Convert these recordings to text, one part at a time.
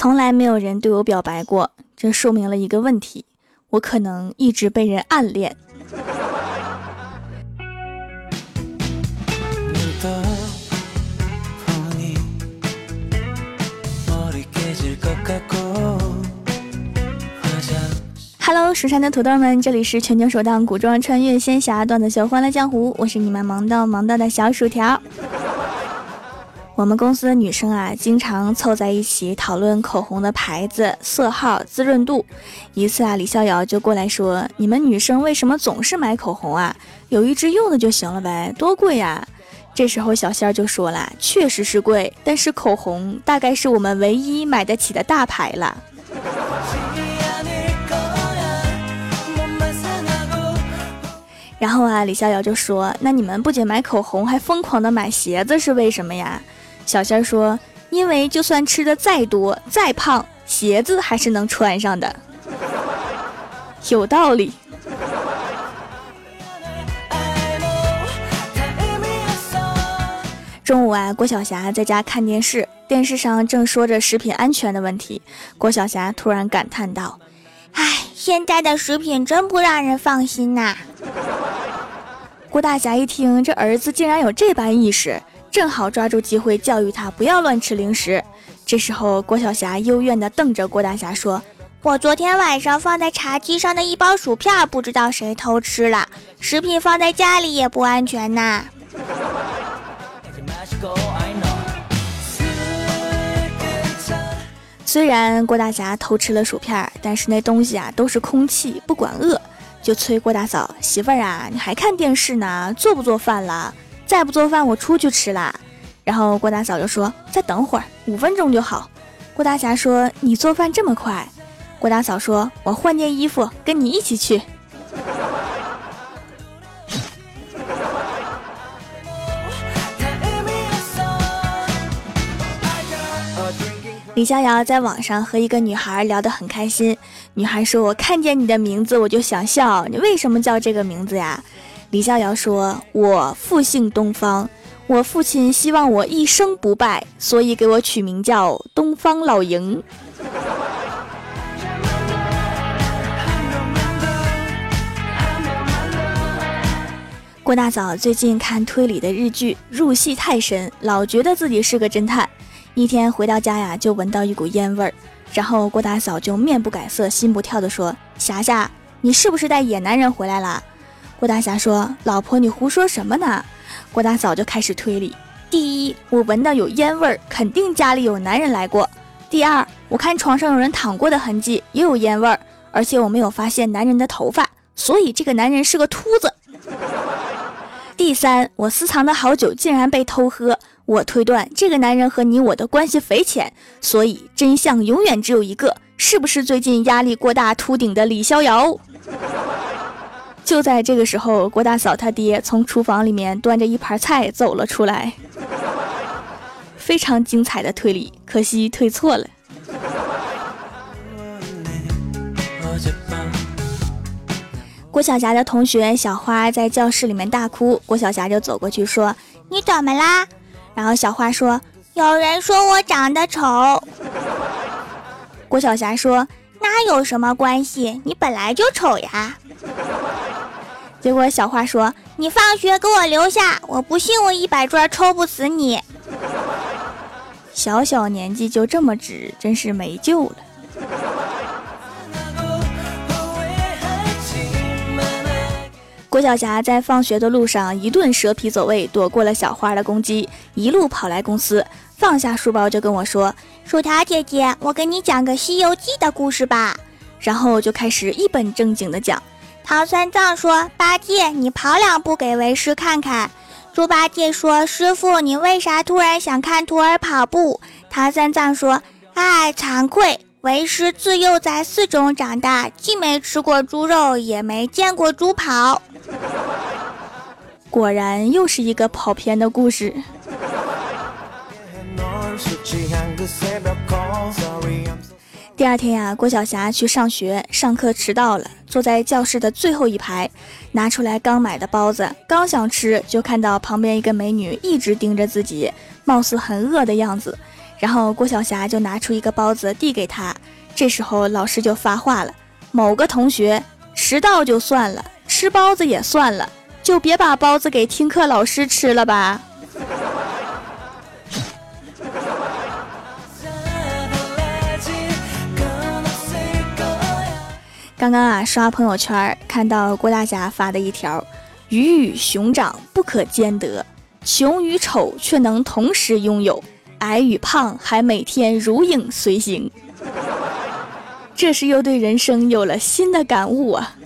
从来没有人对我表白过，这说明了一个问题：我可能一直被人暗恋。Hello，蜀山的土豆们，这里是全球首档古装穿越仙侠段子秀《欢乐江湖》，我是你们萌到萌到的小薯条。我们公司的女生啊，经常凑在一起讨论口红的牌子、色号、滋润度。一次啊，李逍遥就过来说：“你们女生为什么总是买口红啊？有一支用的就行了呗，多贵呀！”这时候小仙儿就说了：“确实是贵，但是口红大概是我们唯一买得起的大牌了。”然后啊，李逍遥就说：“那你们不仅买口红，还疯狂的买鞋子，是为什么呀？”小仙儿说：“因为就算吃的再多再胖，鞋子还是能穿上的，有道理。”中午啊，郭晓霞在家看电视，电视上正说着食品安全的问题。郭晓霞突然感叹道：“唉，现在的食品真不让人放心呐。”郭大侠一听，这儿子竟然有这般意识。正好抓住机会教育他不要乱吃零食。这时候，郭晓霞幽怨地瞪着郭大侠说：“我昨天晚上放在茶几上的一包薯片，不知道谁偷吃了。食品放在家里也不安全呐。”虽然郭大侠偷吃了薯片，但是那东西啊都是空气，不管饿，就催郭大嫂媳妇儿啊，你还看电视呢？做不做饭了？再不做饭，我出去吃啦。然后郭大嫂就说：“再等会儿，五分钟就好。”郭大侠说：“你做饭这么快？”郭大嫂说：“我换件衣服，跟你一起去。”李逍遥在网上和一个女孩聊得很开心，女孩说：“我看见你的名字，我就想笑。你为什么叫这个名字呀？”李逍遥说：“我父姓东方，我父亲希望我一生不败，所以给我取名叫东方老赢。”郭大嫂最近看推理的日剧，入戏太深，老觉得自己是个侦探。一天回到家呀，就闻到一股烟味儿，然后郭大嫂就面不改色、心不跳的说：“霞霞，你是不是带野男人回来了？”郭大侠说：“老婆，你胡说什么呢？”郭大嫂就开始推理：第一，我闻到有烟味儿，肯定家里有男人来过；第二，我看床上有人躺过的痕迹，也有烟味儿，而且我没有发现男人的头发，所以这个男人是个秃子；第三，我私藏的好酒竟然被偷喝，我推断这个男人和你我的关系匪浅，所以真相永远只有一个：是不是最近压力过大秃顶的李逍遥？就在这个时候，郭大嫂他爹从厨房里面端着一盘菜走了出来，非常精彩的推理，可惜推错了。郭晓霞的同学小花在教室里面大哭，郭晓霞就走过去说：“你怎么啦？”然后小花说：“有人说我长得丑。”郭晓霞说：“那有什么关系？你本来就丑呀。”结果小花说：“你放学给我留下，我不信我一百砖抽不死你。”小小年纪就这么直，真是没救了。郭晓霞在放学的路上一顿蛇皮走位，躲过了小花的攻击，一路跑来公司，放下书包就跟我说：“薯条姐姐，我给你讲个《西游记》的故事吧。”然后就开始一本正经的讲。唐三藏说：“八戒，你跑两步给为师看看。”猪八戒说：“师傅，你为啥突然想看徒儿跑步？”唐三藏说：“哎，惭愧，为师自幼在寺中长大，既没吃过猪肉，也没见过猪跑。”果然又是一个跑偏的故事。第二天呀，郭晓霞去上学，上课迟到了，坐在教室的最后一排，拿出来刚买的包子，刚想吃，就看到旁边一个美女一直盯着自己，貌似很饿的样子。然后郭晓霞就拿出一个包子递给他，这时候老师就发话了：“某个同学迟到就算了，吃包子也算了，就别把包子给听课老师吃了吧。”刚刚啊，刷朋友圈看到郭大侠发的一条：“鱼与熊掌不可兼得，穷与丑却能同时拥有，矮与胖还每天如影随形。”这是又对人生有了新的感悟啊！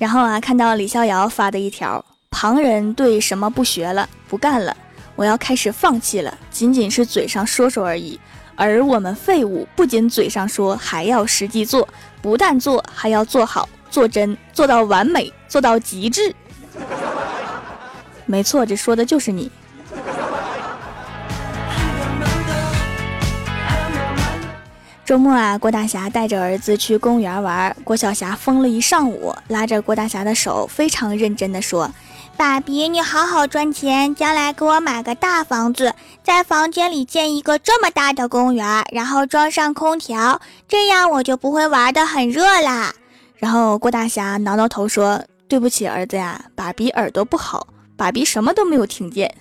然后啊，看到李逍遥发的一条：“旁人对什么不学了、不干了，我要开始放弃了，仅仅是嘴上说说而已。”而我们废物不仅嘴上说，还要实际做，不但做，还要做好、做真，做到完美，做到极致。没错，这说的就是你。周末啊，郭大侠带着儿子去公园玩，郭晓霞疯了一上午，拉着郭大侠的手，非常认真的说。爸比，你好好赚钱，将来给我买个大房子，在房间里建一个这么大的公园，然后装上空调，这样我就不会玩的很热啦。然后郭大侠挠挠头说：“对不起，儿子呀，爸比耳朵不好，爸比什么都没有听见。”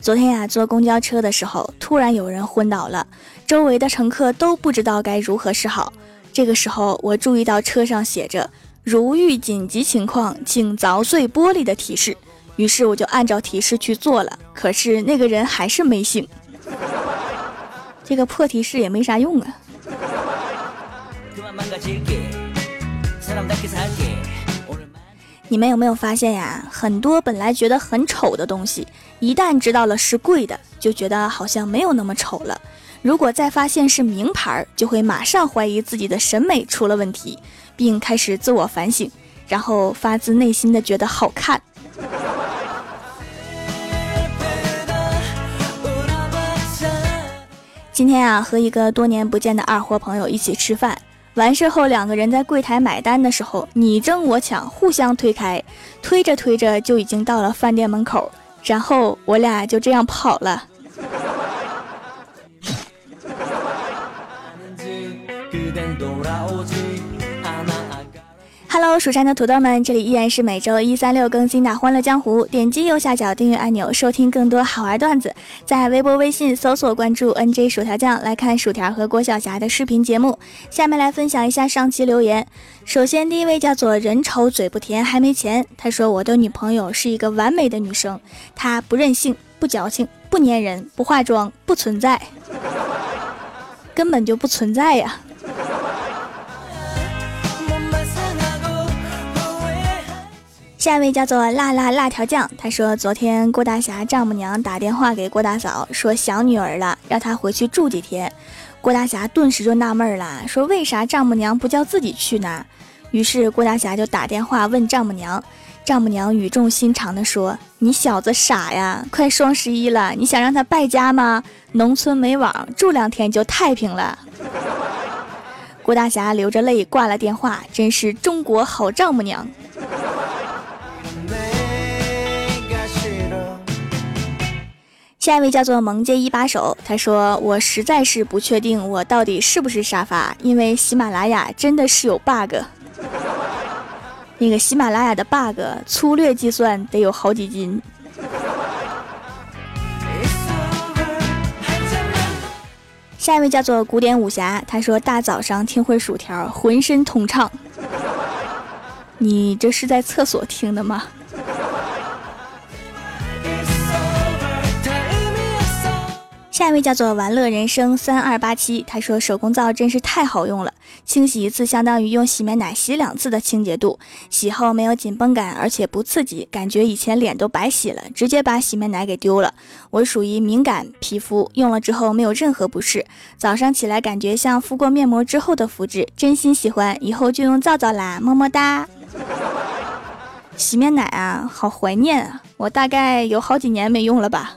昨天呀，坐公交车的时候，突然有人昏倒了，周围的乘客都不知道该如何是好。这个时候，我注意到车上写着“如遇紧急情况，请凿碎玻璃”的提示，于是我就按照提示去做了。可是那个人还是没醒，这个破提示也没啥用啊。你们有没有发现呀？很多本来觉得很丑的东西，一旦知道了是贵的，就觉得好像没有那么丑了。如果再发现是名牌，就会马上怀疑自己的审美出了问题，并开始自我反省，然后发自内心的觉得好看。今天啊，和一个多年不见的二货朋友一起吃饭。完事后，两个人在柜台买单的时候，你争我抢，互相推开，推着推着就已经到了饭店门口，然后我俩就这样跑了。Hello，蜀山的土豆们，这里依然是每周一、三、六更新的《欢乐江湖》。点击右下角订阅按钮，收听更多好玩段子。在微博、微信搜索关注 “nj 薯条酱”，来看薯条和郭晓霞的视频节目。下面来分享一下上期留言。首先，第一位叫做“人丑嘴不甜还没钱”，他说：“我的女朋友是一个完美的女生，她不任性、不矫情、不粘人、不化妆、不存在，根本就不存在呀。”下一位叫做辣辣辣条酱，他说昨天郭大侠丈母娘打电话给郭大嫂，说想女儿了，让她回去住几天。郭大侠顿时就纳闷了，说为啥丈母娘不叫自己去呢？于是郭大侠就打电话问丈母娘，丈母娘语重心长地说：“你小子傻呀，快双十一了，你想让他败家吗？农村没网，住两天就太平了。”郭大侠流着泪挂了电话，真是中国好丈母娘。下一位叫做萌姐一把手，他说：“我实在是不确定我到底是不是沙发，因为喜马拉雅真的是有 bug。那个喜马拉雅的 bug，粗略计算得有好几斤。”下一位叫做古典武侠，他说：“大早上听会薯条，浑身通畅。你这是在厕所听的吗？”下一位叫做玩乐人生三二八七，他说手工皂真是太好用了，清洗一次相当于用洗面奶洗两次的清洁度，洗后没有紧绷感，而且不刺激，感觉以前脸都白洗了，直接把洗面奶给丢了。我属于敏感皮肤，用了之后没有任何不适，早上起来感觉像敷过面膜之后的肤质，真心喜欢，以后就用皂皂啦，么么哒。洗面奶啊，好怀念啊，我大概有好几年没用了吧。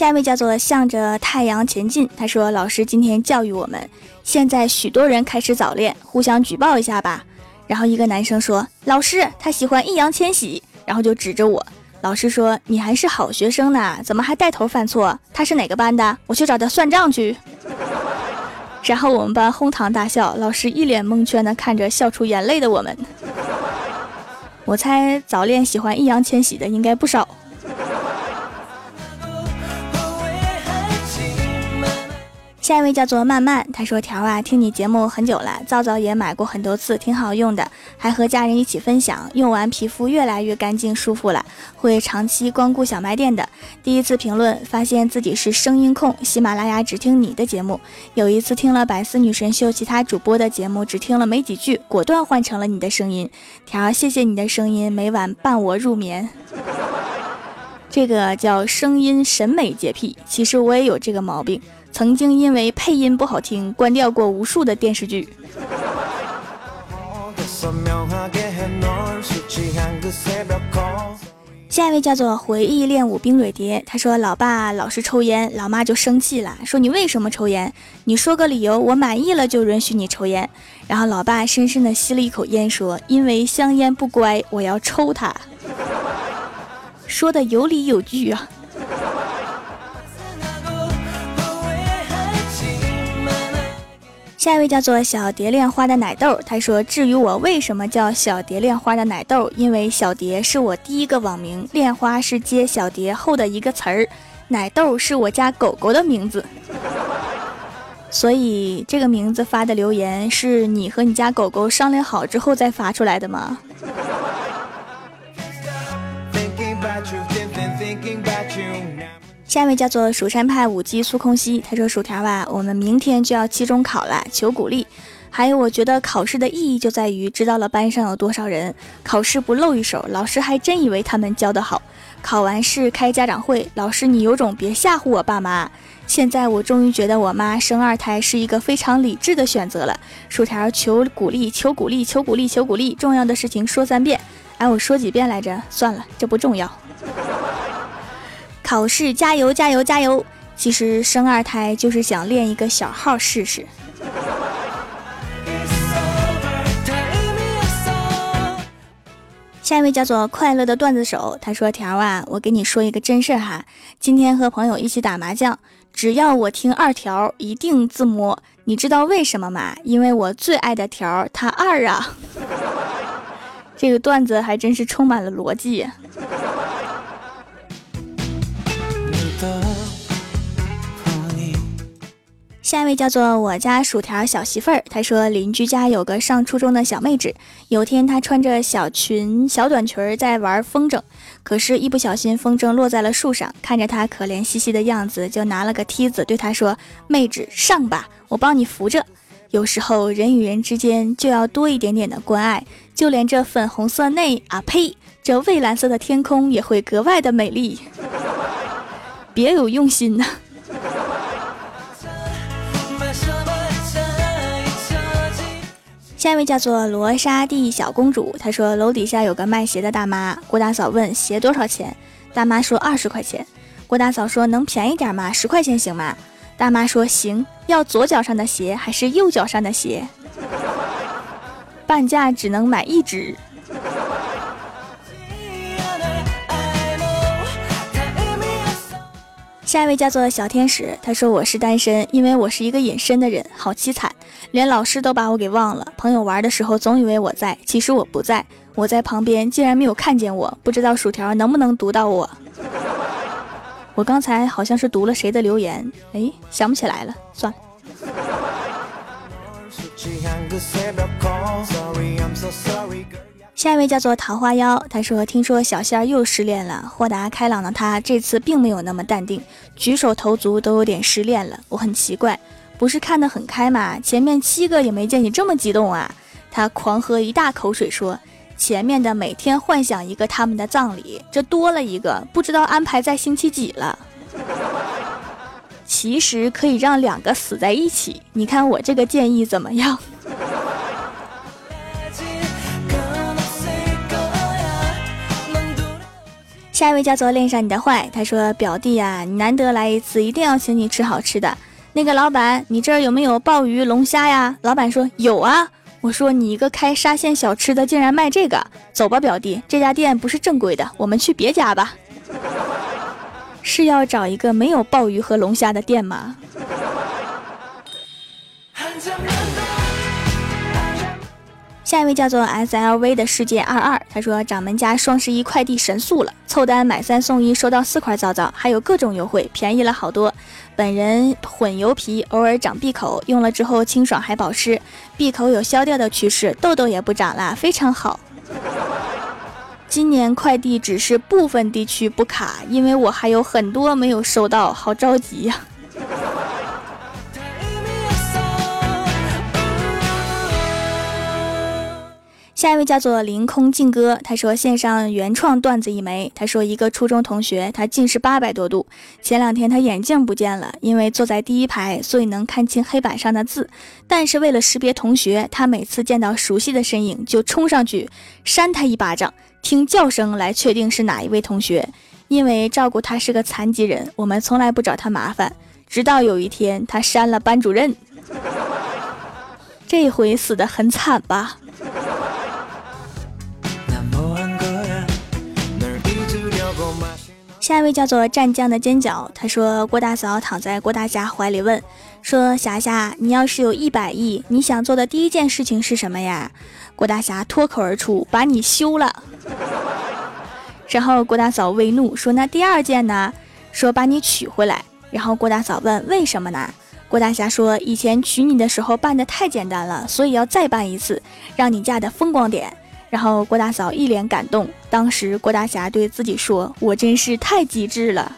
下一位叫做向着太阳前进，他说：“老师今天教育我们，现在许多人开始早恋，互相举报一下吧。”然后一个男生说：“老师，他喜欢易烊千玺。”然后就指着我。老师说：“你还是好学生呢，怎么还带头犯错？他是哪个班的？我去找他算账去。” 然后我们班哄堂大笑，老师一脸蒙圈的看着笑出眼泪的我们。我猜早恋喜欢易烊千玺的应该不少。下一位叫做曼曼，他说：“条啊，听你节目很久了，皂皂也买过很多次，挺好用的，还和家人一起分享，用完皮肤越来越干净舒服了，会长期光顾小卖店的。第一次评论，发现自己是声音控，喜马拉雅只听你的节目。有一次听了百思女神秀其他主播的节目，只听了没几句，果断换成了你的声音。条，谢谢你的声音，每晚伴我入眠。这个叫声音审美洁癖，其实我也有这个毛病。”曾经因为配音不好听，关掉过无数的电视剧。下一位叫做回忆练舞冰蕊蝶，他说：“老爸老是抽烟，老妈就生气了，说你为什么抽烟？你说个理由，我满意了就允许你抽烟。”然后老爸深深的吸了一口烟，说：“因为香烟不乖，我要抽它。”说的有理有据啊。下一位叫做小蝶恋花的奶豆，他说：“至于我为什么叫小蝶恋花的奶豆，因为小蝶是我第一个网名，恋花是接小蝶后的一个词儿，奶豆是我家狗狗的名字，所以这个名字发的留言是你和你家狗狗商量好之后再发出来的吗？”下一位叫做蜀山派舞姬苏空兮，他说：“薯条啊，我们明天就要期中考了，求鼓励。还有，我觉得考试的意义就在于知道了班上有多少人。考试不露一手，老师还真以为他们教的好。考完试开家长会，老师你有种别吓唬我爸妈。现在我终于觉得我妈生二胎是一个非常理智的选择了。薯条求鼓励，求鼓励，求鼓励，求鼓励。重要的事情说三遍。哎，我说几遍来着？算了，这不重要。”考试加油加油加油！其实生二胎就是想练一个小号试试。下一位叫做快乐的段子手，他说：“条啊，我给你说一个真事哈，今天和朋友一起打麻将，只要我听二条，一定自摸。你知道为什么吗？因为我最爱的条他二啊。这个段子还真是充满了逻辑。”下一位叫做我家薯条小媳妇儿，她说邻居家有个上初中的小妹纸，有天她穿着小裙小短裙在玩风筝，可是，一不小心风筝落在了树上，看着她可怜兮兮的样子，就拿了个梯子对她说：“妹纸上吧，我帮你扶着。”有时候人与人之间就要多一点点的关爱，就连这粉红色内啊呸，这蔚蓝色的天空也会格外的美丽，别有用心呐。下一位叫做罗莎蒂小公主，她说楼底下有个卖鞋的大妈，郭大嫂问鞋多少钱，大妈说二十块钱，郭大嫂说能便宜点吗？十块钱行吗？大妈说行，要左脚上的鞋还是右脚上的鞋？半价只能买一只。下一位叫做小天使，他说我是单身，因为我是一个隐身的人，好凄惨，连老师都把我给忘了。朋友玩的时候总以为我在，其实我不在，我在旁边竟然没有看见我，不知道薯条能不能读到我。我刚才好像是读了谁的留言，哎，想不起来了，算了。下一位叫做桃花妖，他说：“听说小仙儿又失恋了。”豁达开朗的他这次并没有那么淡定，举手投足都有点失恋了。我很奇怪，不是看得很开吗？前面七个也没见你这么激动啊！他狂喝一大口水说：“前面的每天幻想一个他们的葬礼，这多了一个，不知道安排在星期几了。其实可以让两个死在一起，你看我这个建议怎么样？”下一位叫做恋上你的坏，他说表弟呀，你难得来一次，一定要请你吃好吃的。那个老板，你这儿有没有鲍鱼、龙虾呀？老板说有啊。我说你一个开沙县小吃的，竟然卖这个？走吧，表弟，这家店不是正规的，我们去别家吧。是要找一个没有鲍鱼和龙虾的店吗？下一位叫做 S L V 的世界二二，他说掌门家双十一快递神速了，凑单买三送一，收到四块皂皂，还有各种优惠，便宜了好多。本人混油皮，偶尔长闭口，用了之后清爽还保湿，闭口有消掉的趋势，痘痘也不长了，非常好。今年快递只是部分地区不卡，因为我还有很多没有收到，好着急呀。下一位叫做凌空静歌，他说线上原创段子一枚。他说一个初中同学，他近视八百多度，前两天他眼镜不见了，因为坐在第一排，所以能看清黑板上的字。但是为了识别同学，他每次见到熟悉的身影就冲上去扇他一巴掌，听叫声来确定是哪一位同学。因为照顾他是个残疾人，我们从来不找他麻烦。直到有一天，他扇了班主任，这回死得很惨吧。下一位叫做湛江的尖角，他说郭大嫂躺在郭大侠怀里问，说霞霞，你要是有一百亿，你想做的第一件事情是什么呀？郭大侠脱口而出，把你休了。然后郭大嫂微怒说，那第二件呢？说把你娶回来。然后郭大嫂问为什么呢？郭大侠说以前娶你的时候办的太简单了，所以要再办一次，让你嫁的风光点。然后郭大嫂一脸感动，当时郭大侠对自己说：“我真是太机智了，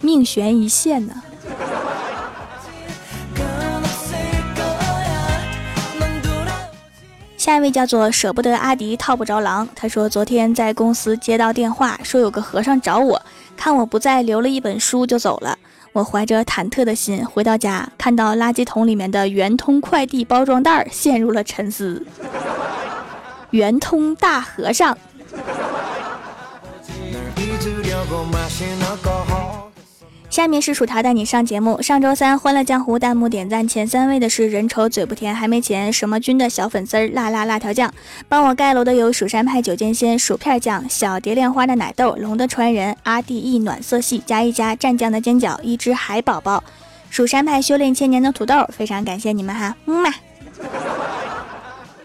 命悬一线呢。”下一位叫做舍不得阿迪套不着狼，他说昨天在公司接到电话，说有个和尚找我，看我不在，留了一本书就走了。我怀着忐忑的心回到家，看到垃圾桶里面的圆通快递包装袋，陷入了沉思。圆通大和尚。下面是薯条带你上节目。上周三《欢乐江湖》弹幕点赞前三位的是人丑嘴不甜还没钱什么君的小粉丝儿辣辣辣条酱。帮我盖楼的有蜀山派九剑仙薯片酱、小蝶恋花的奶豆、龙的传人、阿弟 E 暖色系加一加蘸酱的煎饺、一只海宝宝、蜀山派修炼千年的土豆，非常感谢你们哈，么么。